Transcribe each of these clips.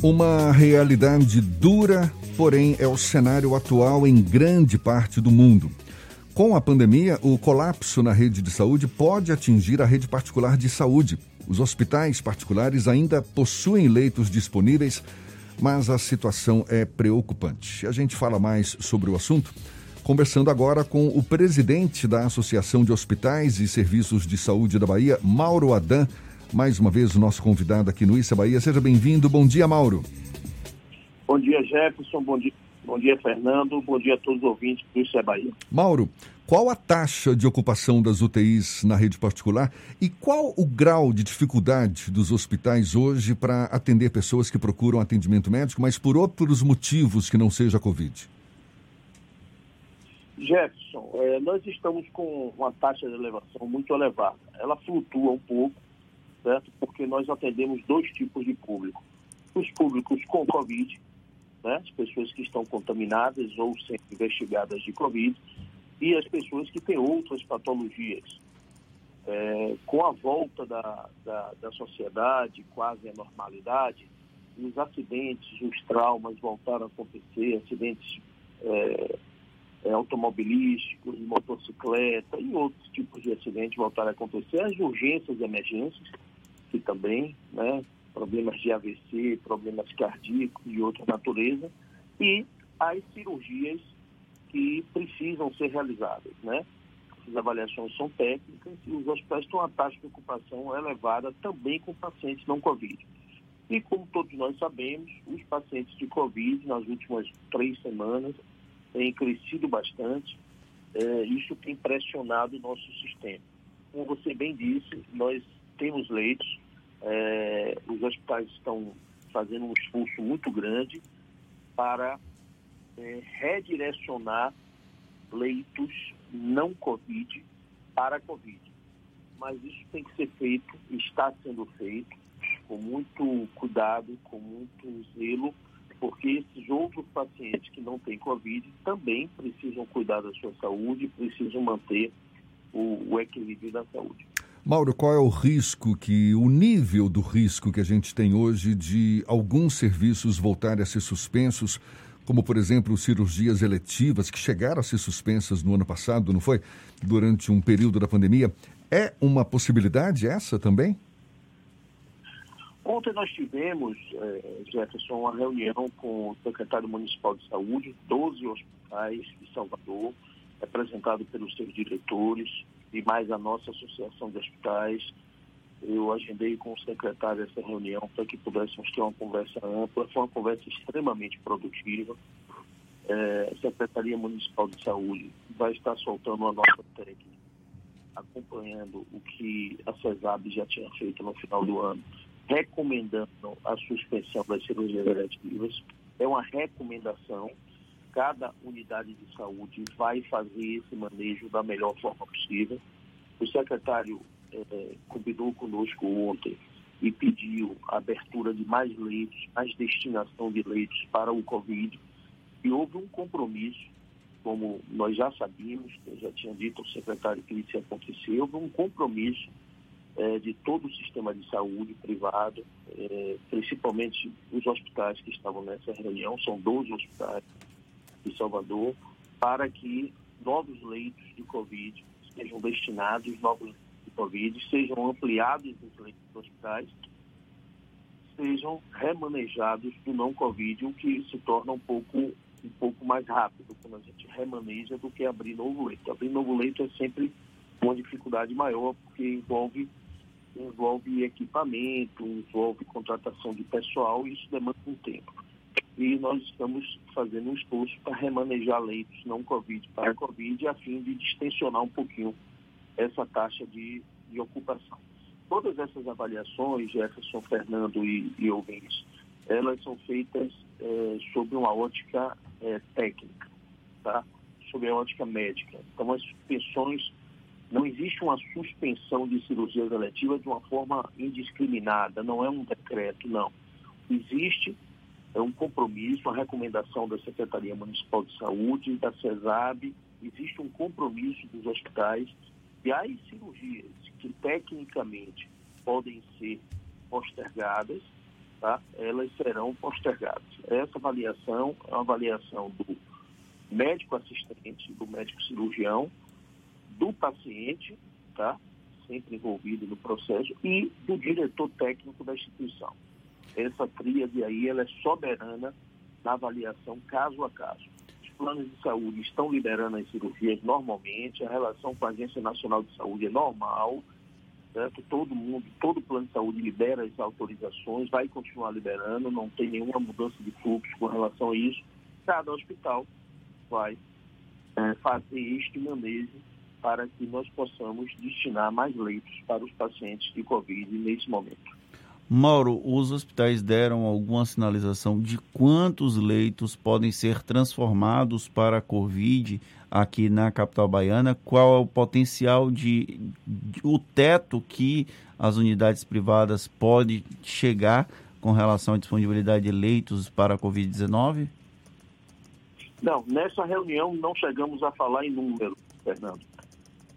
Uma realidade dura, porém, é o cenário atual em grande parte do mundo. Com a pandemia, o colapso na rede de saúde pode atingir a rede particular de saúde. Os hospitais particulares ainda possuem leitos disponíveis, mas a situação é preocupante. A gente fala mais sobre o assunto conversando agora com o presidente da Associação de Hospitais e Serviços de Saúde da Bahia, Mauro Adan mais uma vez o nosso convidado aqui no Issa Bahia. Seja bem-vindo. Bom dia, Mauro. Bom dia, Jefferson. Bom dia, bom dia Fernando. Bom dia a todos os ouvintes do Issa Bahia. Mauro, qual a taxa de ocupação das UTIs na rede particular e qual o grau de dificuldade dos hospitais hoje para atender pessoas que procuram atendimento médico, mas por outros motivos que não seja a Covid? Jefferson, é, nós estamos com uma taxa de elevação muito elevada. Ela flutua um pouco, certo? Porque nós atendemos dois tipos de público. Os públicos com Covid, né? as pessoas que estão contaminadas ou sendo investigadas de Covid, e as pessoas que têm outras patologias. É, com a volta da, da, da sociedade quase à normalidade, os acidentes, os traumas voltaram a acontecer, acidentes é, é, automobilísticos, motocicleta e outros tipos de acidentes voltaram a acontecer, as urgências e emergências, que também, né, problemas de AVC, problemas cardíacos e outra natureza, e as cirurgias que precisam ser realizadas, né? As avaliações são técnicas e os hospitais têm uma taxa de ocupação elevada também com pacientes não Covid. E como todos nós sabemos, os pacientes de Covid nas últimas três semanas têm crescido bastante. É, isso tem pressionado o nosso sistema. Como você bem disse, nós temos leitos, é, os hospitais estão fazendo um esforço muito grande para é, redirecionar leitos não Covid para Covid. Mas isso tem que ser feito, está sendo feito com muito cuidado, com muito zelo, porque esses outros pacientes que não têm Covid também precisam cuidar da sua saúde, precisam manter o, o equilíbrio da saúde. Mauro, qual é o risco que, o nível do risco que a gente tem hoje de alguns serviços voltarem a ser suspensos, como por exemplo cirurgias eletivas que chegaram a ser suspensas no ano passado, não foi? Durante um período da pandemia. É uma possibilidade essa também? Ontem nós tivemos, eh, Jefferson, uma reunião com o secretário municipal de saúde, 12 hospitais de Salvador, representado pelos seus diretores, e mais a nossa associação de hospitais. Eu agendei com o secretário essa reunião para que pudéssemos ter uma conversa ampla. Foi uma conversa extremamente produtiva. É, a Secretaria Municipal de Saúde vai estar soltando uma nota técnica, acompanhando o que a CESAB já tinha feito no final do ano, recomendando a suspensão das cirurgias eletivas. É uma recomendação, cada unidade de saúde vai fazer esse manejo da melhor forma possível. O secretário eh, combinou conosco ontem e pediu a abertura de mais leitos, mais destinação de leitos para o Covid. E houve um compromisso, como nós já sabíamos, eu já tinha dito ao secretário que isso ia acontecer, houve um compromisso eh, de todo o sistema de saúde privado, eh, principalmente os hospitais que estavam nessa reunião, são 12 hospitais, de Salvador para que novos leitos de Covid sejam destinados, novos leitos de Covid sejam ampliados nos leitos hospitais, sejam remanejados do não Covid, o que se torna um pouco, um pouco mais rápido quando a gente remaneja do que abrir novo leito. Abrir novo leito é sempre uma dificuldade maior, porque envolve envolve equipamento, envolve contratação de pessoal e isso demanda um tempo e nós estamos fazendo um esforço para remanejar leitos não Covid para Covid, a fim de distensionar um pouquinho essa taxa de, de ocupação. Todas essas avaliações, Jefferson, Fernando e, e ouvintes, elas são feitas é, sob uma ótica é, técnica, tá? sob a ótica médica. Então, as suspensões, não existe uma suspensão de cirurgias eletivas de uma forma indiscriminada, não é um decreto, não. Existe é um compromisso, uma recomendação da Secretaria Municipal de Saúde, da CESAB, existe um compromisso dos hospitais e as cirurgias que tecnicamente podem ser postergadas, tá? elas serão postergadas. Essa avaliação é uma avaliação do médico assistente, do médico cirurgião, do paciente, tá? sempre envolvido no processo, e do diretor técnico da instituição. Essa tríade aí ela é soberana na avaliação caso a caso. Os planos de saúde estão liberando as cirurgias normalmente, a relação com a Agência Nacional de Saúde é normal, certo? Todo mundo, todo plano de saúde libera as autorizações, vai continuar liberando, não tem nenhuma mudança de fluxo com relação a isso. Cada hospital vai é, fazer este manejo para que nós possamos destinar mais leitos para os pacientes de Covid nesse momento. Mauro, os hospitais deram alguma sinalização de quantos leitos podem ser transformados para a Covid aqui na capital baiana? Qual é o potencial de, de o teto que as unidades privadas podem chegar com relação à disponibilidade de leitos para a Covid-19? Não, nessa reunião não chegamos a falar em números, Fernando.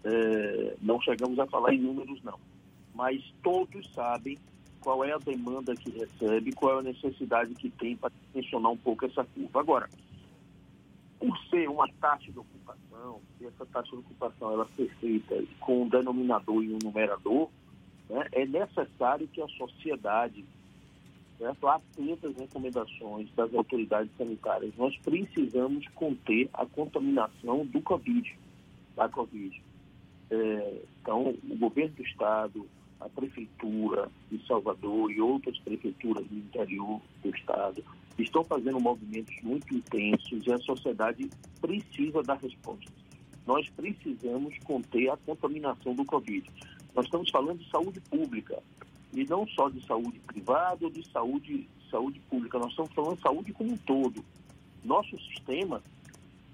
É, não chegamos a falar em números, não. Mas todos sabem qual é a demanda que recebe, qual é a necessidade que tem para tensionar um pouco essa curva. Agora, por ser uma taxa de ocupação, se essa taxa de ocupação ela ser feita com um denominador e um numerador, né, é necessário que a sociedade certo, atenta recomendações das autoridades sanitárias. Nós precisamos conter a contaminação do Covid, da Covid. É, então, o governo do Estado, a Prefeitura de Salvador e outras prefeituras do interior do Estado estão fazendo movimentos muito intensos e a sociedade precisa dar respostas. Nós precisamos conter a contaminação do Covid. Nós estamos falando de saúde pública e não só de saúde privada ou de saúde, saúde pública. Nós estamos falando de saúde como um todo. Nosso sistema,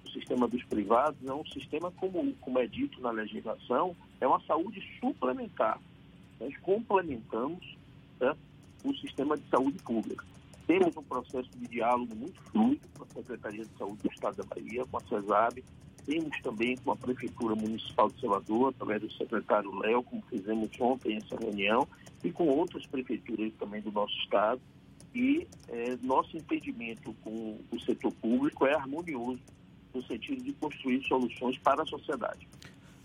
o sistema dos privados, é um sistema, como, como é dito na legislação, é uma saúde suplementar nós complementamos o sistema de saúde pública. Temos um processo de diálogo muito fluido com a Secretaria de Saúde do Estado da Bahia, com a CESAB, temos também com a Prefeitura Municipal de Salvador, através do secretário Léo, como fizemos ontem essa reunião, e com outras prefeituras também do nosso Estado. E é, nosso entendimento com o setor público é harmonioso, no sentido de construir soluções para a sociedade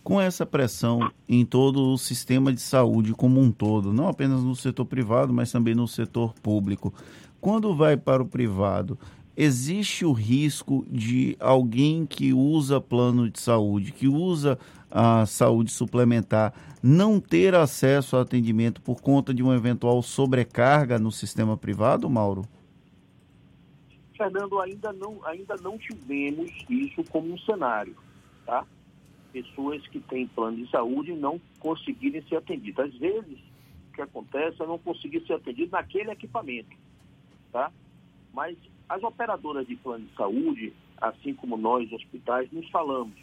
com essa pressão em todo o sistema de saúde como um todo, não apenas no setor privado, mas também no setor público. Quando vai para o privado, existe o risco de alguém que usa plano de saúde, que usa a saúde suplementar, não ter acesso ao atendimento por conta de uma eventual sobrecarga no sistema privado, Mauro? Fernando, ainda não, ainda não tivemos isso como um cenário, tá? Pessoas que têm plano de saúde não conseguirem ser atendidas. Às vezes, o que acontece é não conseguir ser atendido naquele equipamento, tá? Mas as operadoras de plano de saúde, assim como nós, hospitais, nos falamos,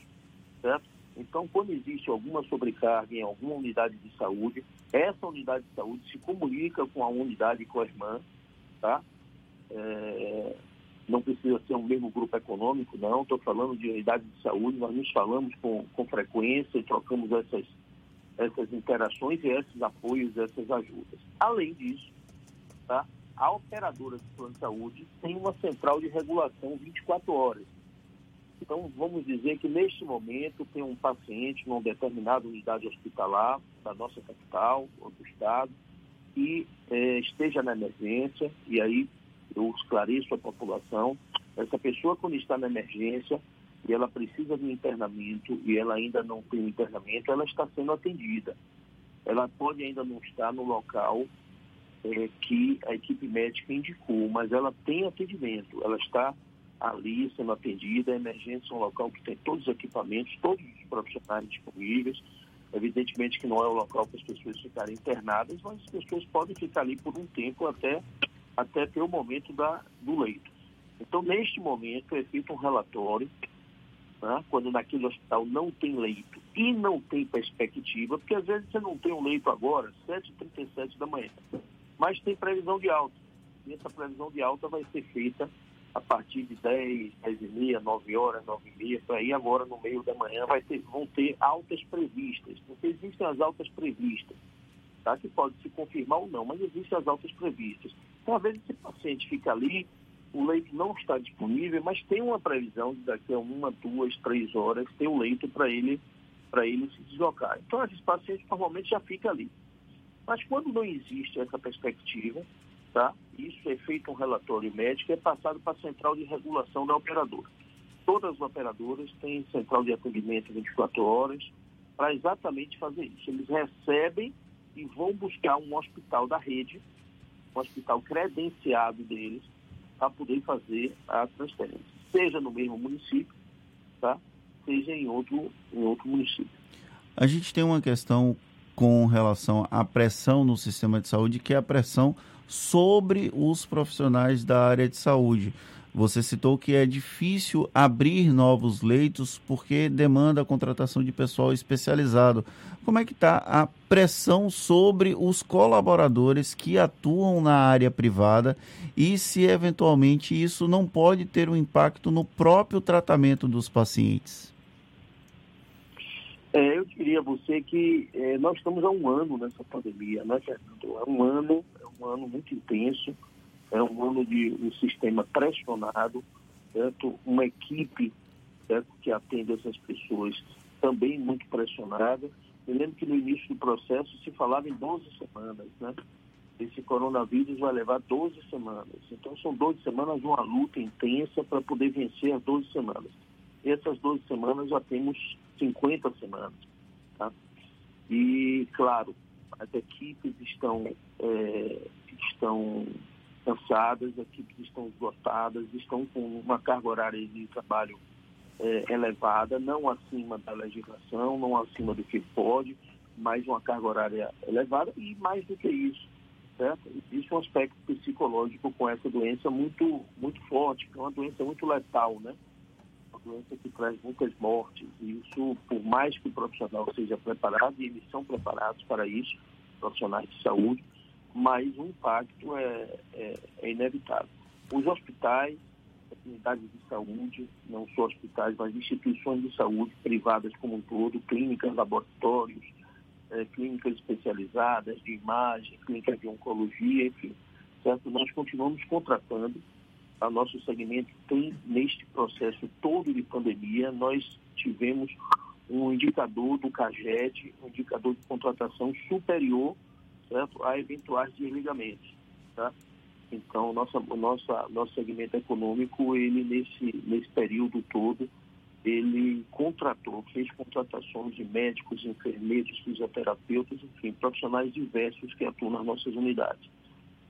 certo? Então, quando existe alguma sobrecarga em alguma unidade de saúde, essa unidade de saúde se comunica com a unidade com a irmã, tá? É, não precisa ser um mesmo grupo econômico, não. Estou falando de unidade de saúde, nós nos falamos com, com frequência e trocamos essas, essas interações e esses apoios, essas ajudas. Além disso, tá, a operadora de plano de saúde tem uma central de regulação 24 horas. Então, vamos dizer que neste momento tem um paciente numa determinada unidade hospitalar da nossa capital ou do estado e é, esteja na emergência e aí eu esclareço a população, essa pessoa quando está na emergência e ela precisa de internamento e ela ainda não tem internamento, ela está sendo atendida. Ela pode ainda não estar no local é, que a equipe médica indicou, mas ela tem atendimento, ela está ali sendo atendida, a emergência é um local que tem todos os equipamentos, todos os profissionais disponíveis, Evidentemente que não é o local para as pessoas ficarem internadas, mas as pessoas podem ficar ali por um tempo até até ter o momento da, do leito. Então, neste momento, é feito um relatório, né, quando naquele hospital não tem leito e não tem perspectiva, porque às vezes você não tem um leito agora, 7h37 da manhã, mas tem previsão de alta. E essa previsão de alta vai ser feita a partir de 10, 10 e meia, 9 horas, 9 e meia, aí agora no meio da manhã vai ter, vão ter altas previstas, porque existem as altas previstas, tá? que pode se confirmar ou não, mas existem as altas previstas. Então, às vezes, esse paciente fica ali, o leito não está disponível, mas tem uma previsão de daqui a uma, duas, três horas ter o leito para ele, ele se deslocar. Então, esse paciente normalmente já fica ali. Mas quando não existe essa perspectiva, tá? isso é feito um relatório médico e é passado para a central de regulação da operadora. Todas as operadoras têm central de atendimento 24 horas para exatamente fazer isso. Eles recebem e vão buscar um hospital da rede, um hospital credenciado deles, para poder fazer a transferência, seja no mesmo município, tá? seja em outro, em outro município. A gente tem uma questão com relação à pressão no sistema de saúde, que é a pressão sobre os profissionais da área de saúde. Você citou que é difícil abrir novos leitos porque demanda a contratação de pessoal especializado. Como é que está a pressão sobre os colaboradores que atuam na área privada e se eventualmente isso não pode ter um impacto no próprio tratamento dos pacientes? É, eu diria a você que é, nós estamos há um ano nessa pandemia, né, Fernando? Um ano, é um ano muito intenso é um ano de um sistema pressionado, certo? uma equipe certo? que atende essas pessoas também muito pressionada. Eu lembro que no início do processo se falava em 12 semanas, né? Esse coronavírus vai levar 12 semanas. Então são 12 semanas de uma luta intensa para poder vencer as 12 semanas. E essas 12 semanas já temos 50 semanas. Tá? E, claro, as equipes estão, é, estão cansadas, as equipes estão esgotadas, estão com uma carga horária de trabalho é, elevada, não acima da legislação, não acima do que pode, mas uma carga horária elevada e mais do que isso, certo? Existe um aspecto psicológico com essa doença muito, muito forte, que é uma doença muito letal, né? Uma doença que traz muitas mortes e isso, por mais que o profissional seja preparado, e eles são preparados para isso, profissionais de saúde, mas o impacto é, é, é inevitável. Os hospitais, as unidades de saúde, não só hospitais, mas instituições de saúde privadas como um todo, clínicas, laboratórios, é, clínicas especializadas de imagem, clínicas de oncologia, enfim, certo? Nós continuamos contratando. A nosso segmento tem, neste processo todo de pandemia, nós tivemos um indicador do CAGED, um indicador de contratação superior certo? a eventuais desligamentos. Tá? Então, nossa, nossa, nosso segmento econômico, ele nesse, nesse período todo, ele contratou, fez contratações de médicos, enfermeiros, fisioterapeutas, enfim, profissionais diversos que atuam nas nossas unidades.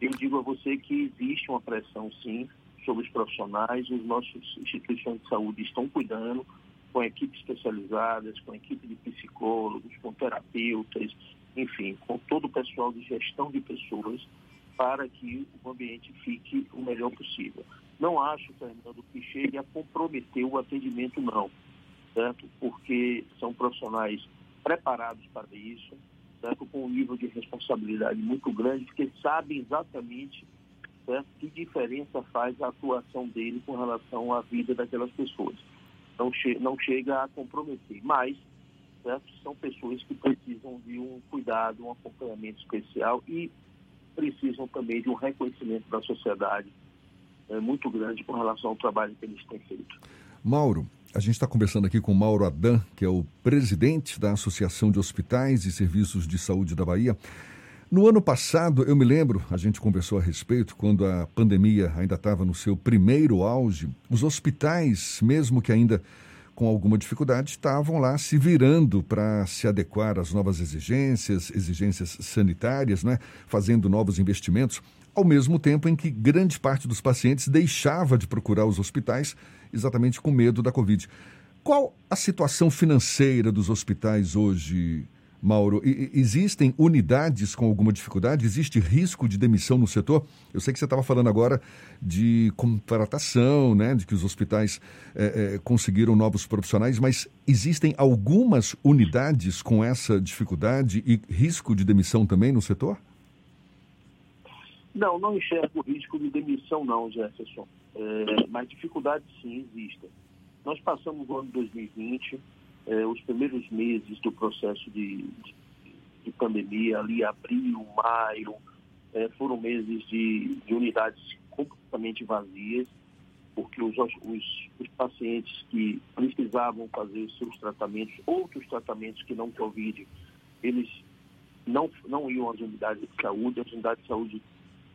Eu digo a você que existe uma pressão, sim, sobre os profissionais, as nossas instituições de saúde estão cuidando, com equipes especializadas, com equipe de psicólogos, com terapeutas, enfim, com todo o pessoal de gestão de pessoas, para que o ambiente fique o melhor possível. Não acho, Fernando, que chegue a comprometer o atendimento, não, certo? Porque são profissionais preparados para isso, certo? Com um nível de responsabilidade muito grande, porque sabem exatamente certo? que diferença faz a atuação dele com relação à vida daquelas pessoas. Não, che não chega a comprometer, mas São pessoas que precisam de um cuidado, um acompanhamento especial e precisam também de um reconhecimento da sociedade é, muito grande com relação ao trabalho que eles têm feito. Mauro, a gente está conversando aqui com Mauro Adan, que é o presidente da Associação de Hospitais e Serviços de Saúde da Bahia. No ano passado, eu me lembro, a gente conversou a respeito, quando a pandemia ainda estava no seu primeiro auge, os hospitais, mesmo que ainda com alguma dificuldade, estavam lá se virando para se adequar às novas exigências, exigências sanitárias, né? fazendo novos investimentos, ao mesmo tempo em que grande parte dos pacientes deixava de procurar os hospitais exatamente com medo da Covid. Qual a situação financeira dos hospitais hoje, Mauro, existem unidades com alguma dificuldade? Existe risco de demissão no setor? Eu sei que você estava falando agora de contratação, né, de que os hospitais é, é, conseguiram novos profissionais, mas existem algumas unidades com essa dificuldade e risco de demissão também no setor? Não, não enxergo risco de demissão não, Jefferson. É, mas dificuldades sim existem. Nós passamos o ano 2020 eh, os primeiros meses do processo de, de, de, pandemia, ali abril, maio, é, foram meses de, de, unidades completamente vazias, porque os, os, os, pacientes que precisavam fazer seus tratamentos, outros tratamentos que não Covid, eles não, não iam às unidades de saúde. As unidades de saúde,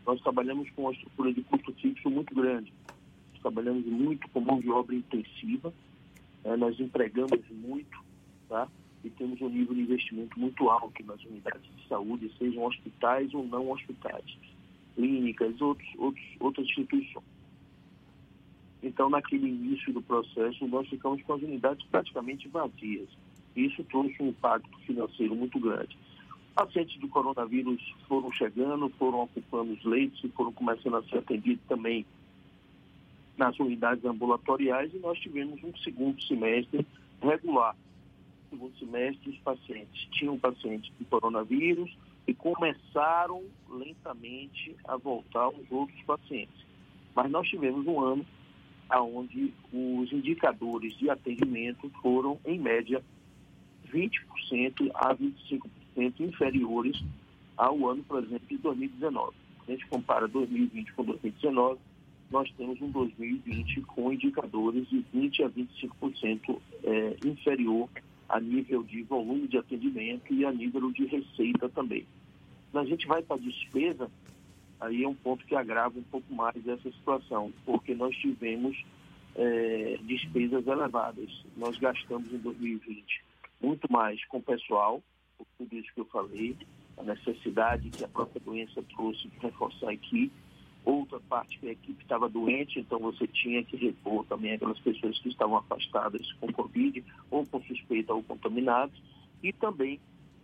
nós trabalhamos com uma estrutura de custo fixo muito grande. Trabalhamos muito com mão de obra intensiva, né? nós empregamos muito, tá? e temos um nível de investimento muito alto nas unidades de saúde, sejam hospitais ou não hospitais, clínicas, outros, outros, outras instituições. Então, naquele início do processo, nós ficamos com as unidades praticamente vazias. Isso trouxe um impacto financeiro muito grande. Pacientes de coronavírus foram chegando, foram ocupando os leitos e foram começando a ser atendidos também nas unidades ambulatoriais e nós tivemos um segundo semestre regular segundo semestre, os pacientes tinham pacientes de coronavírus e começaram lentamente a voltar os outros pacientes. Mas nós tivemos um ano onde os indicadores de atendimento foram, em média, 20% a 25% inferiores ao ano, por exemplo, de 2019. Se a gente compara 2020 com 2019, nós temos um 2020 com indicadores de 20% a 25% é, inferior a nível de volume de atendimento e a nível de receita também. Quando a gente vai para a despesa, aí é um ponto que agrava um pouco mais essa situação, porque nós tivemos é, despesas elevadas. Nós gastamos em 2020 muito mais com pessoal, por tudo isso que eu falei, a necessidade que a própria doença trouxe de reforçar a equipe, outra parte que a equipe estava doente, então você tinha que repor também aquelas pessoas que estavam afastadas com Covid ou com suspeita ou contaminados, e também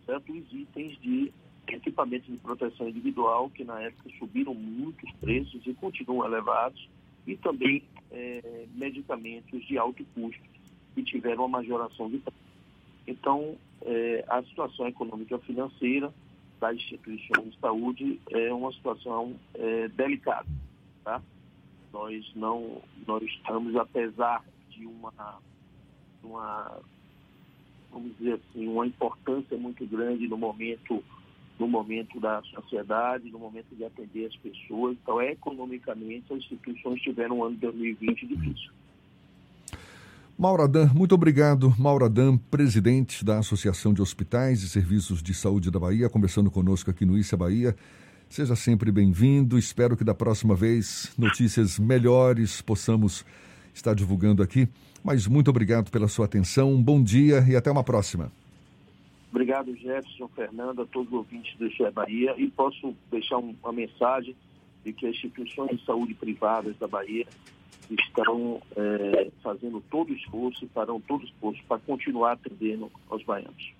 certos itens de equipamentos de proteção individual, que na época subiram muitos preços e continuam elevados, e também é, medicamentos de alto custo, que tiveram uma majoração de preço. Então, é, a situação econômica financeira das instituições de saúde é uma situação é, delicada. Tá? Nós não, nós estamos, apesar de uma, uma, vamos dizer assim, uma importância muito grande no momento, no momento da sociedade, no momento de atender as pessoas. Então, economicamente, as instituições tiveram um ano de 2020 difícil. Mauradan, muito obrigado. Mauradan, presidente da Associação de Hospitais e Serviços de Saúde da Bahia, conversando conosco aqui no Issa Bahia. Seja sempre bem-vindo. Espero que da próxima vez notícias melhores possamos estar divulgando aqui. Mas muito obrigado pela sua atenção. Um bom dia e até uma próxima. Obrigado, Jefferson, Fernanda, a todos os ouvintes do Issa Bahia. E posso deixar uma mensagem de que as instituições de saúde privadas da Bahia estão é, fazendo todo o esforço farão todo o esforço para continuar atendendo aos baianos.